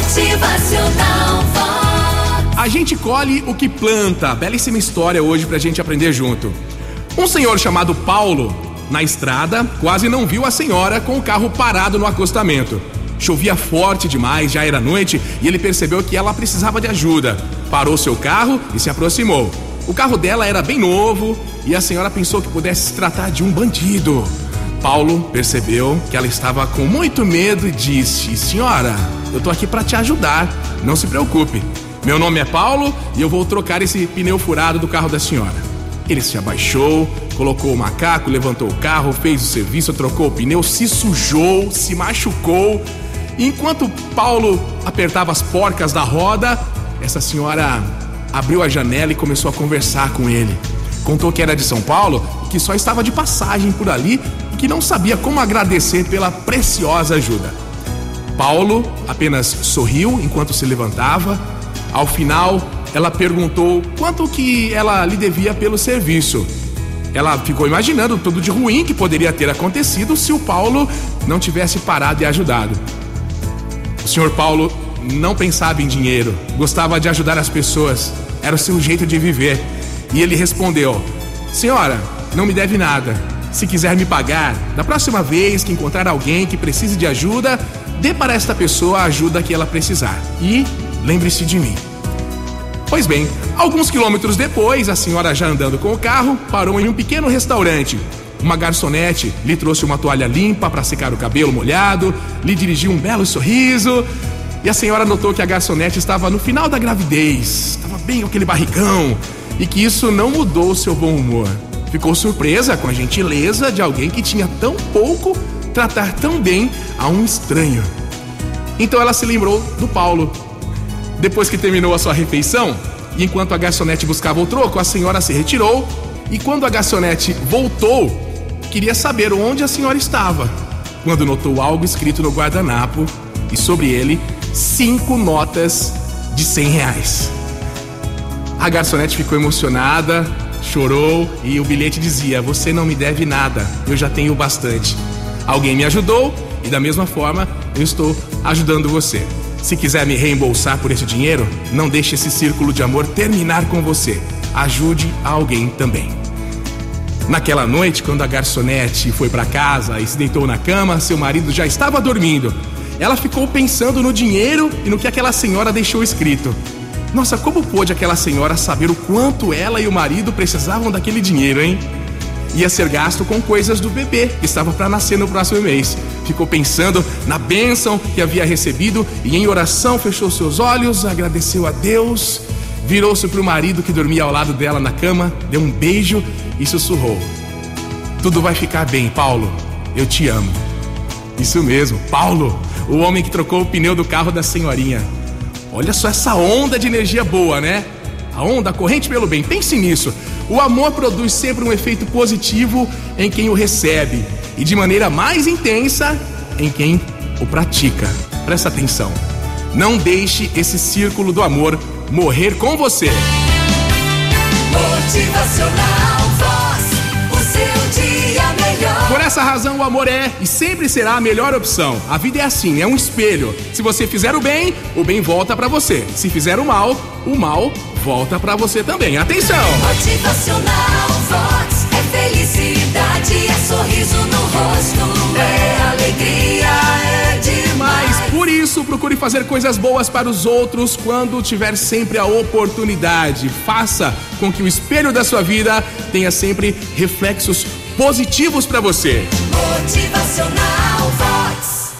Motivacional. A gente colhe o que planta. Belíssima história hoje pra gente aprender junto. Um senhor chamado Paulo, na estrada, quase não viu a senhora com o carro parado no acostamento. Chovia forte demais, já era noite, e ele percebeu que ela precisava de ajuda. Parou seu carro e se aproximou. O carro dela era bem novo e a senhora pensou que pudesse se tratar de um bandido. Paulo percebeu que ela estava com muito medo e disse: Senhora, eu tô aqui para te ajudar, não se preocupe. Meu nome é Paulo e eu vou trocar esse pneu furado do carro da senhora. Ele se abaixou, colocou o macaco, levantou o carro, fez o serviço, trocou o pneu, se sujou, se machucou. Enquanto Paulo apertava as porcas da roda, essa senhora abriu a janela e começou a conversar com ele. Contou que era de São Paulo que só estava de passagem por ali que não sabia como agradecer pela preciosa ajuda. Paulo apenas sorriu enquanto se levantava. Ao final, ela perguntou quanto que ela lhe devia pelo serviço. Ela ficou imaginando tudo de ruim que poderia ter acontecido se o Paulo não tivesse parado e ajudado. O senhor Paulo não pensava em dinheiro, gostava de ajudar as pessoas, era o seu jeito de viver. E ele respondeu: Senhora, não me deve nada. Se quiser me pagar, da próxima vez que encontrar alguém que precise de ajuda, dê para esta pessoa a ajuda que ela precisar. E lembre-se de mim. Pois bem, alguns quilômetros depois, a senhora já andando com o carro, parou em um pequeno restaurante. Uma garçonete lhe trouxe uma toalha limpa para secar o cabelo molhado, lhe dirigiu um belo sorriso. E a senhora notou que a garçonete estava no final da gravidez, estava bem com aquele barrigão, e que isso não mudou o seu bom humor. Ficou surpresa com a gentileza de alguém que tinha tão pouco tratar tão bem a um estranho. Então ela se lembrou do Paulo. Depois que terminou a sua refeição, e enquanto a garçonete buscava o troco, a senhora se retirou. E quando a garçonete voltou, queria saber onde a senhora estava. Quando notou algo escrito no guardanapo e sobre ele cinco notas de cem reais. A garçonete ficou emocionada, chorou e o bilhete dizia: Você não me deve nada, eu já tenho bastante. Alguém me ajudou e, da mesma forma, eu estou ajudando você. Se quiser me reembolsar por esse dinheiro, não deixe esse círculo de amor terminar com você. Ajude alguém também. Naquela noite, quando a garçonete foi para casa e se deitou na cama, seu marido já estava dormindo. Ela ficou pensando no dinheiro e no que aquela senhora deixou escrito. Nossa, como pôde aquela senhora saber o quanto ela e o marido precisavam daquele dinheiro, hein? Ia ser gasto com coisas do bebê que estava para nascer no próximo mês. Ficou pensando na bênção que havia recebido e, em oração, fechou seus olhos, agradeceu a Deus, virou-se para o marido que dormia ao lado dela na cama, deu um beijo e sussurrou: Tudo vai ficar bem, Paulo. Eu te amo. Isso mesmo, Paulo, o homem que trocou o pneu do carro da senhorinha. Olha só essa onda de energia boa, né? A onda, a corrente pelo bem. Pense nisso. O amor produz sempre um efeito positivo em quem o recebe e de maneira mais intensa em quem o pratica. Presta atenção. Não deixe esse círculo do amor morrer com você. Motivacional Vox. O seu dia. Por essa razão, o amor é e sempre será a melhor opção. A vida é assim, é um espelho. Se você fizer o bem, o bem volta pra você. Se fizer o mal, o mal volta pra você também. Atenção! Motivacional Vox. É felicidade, é sorriso no rosto. É alegria, é demais. Mas por isso, procure fazer coisas boas para os outros quando tiver sempre a oportunidade. Faça com que o espelho da sua vida tenha sempre reflexos positivos para você. Motivacional.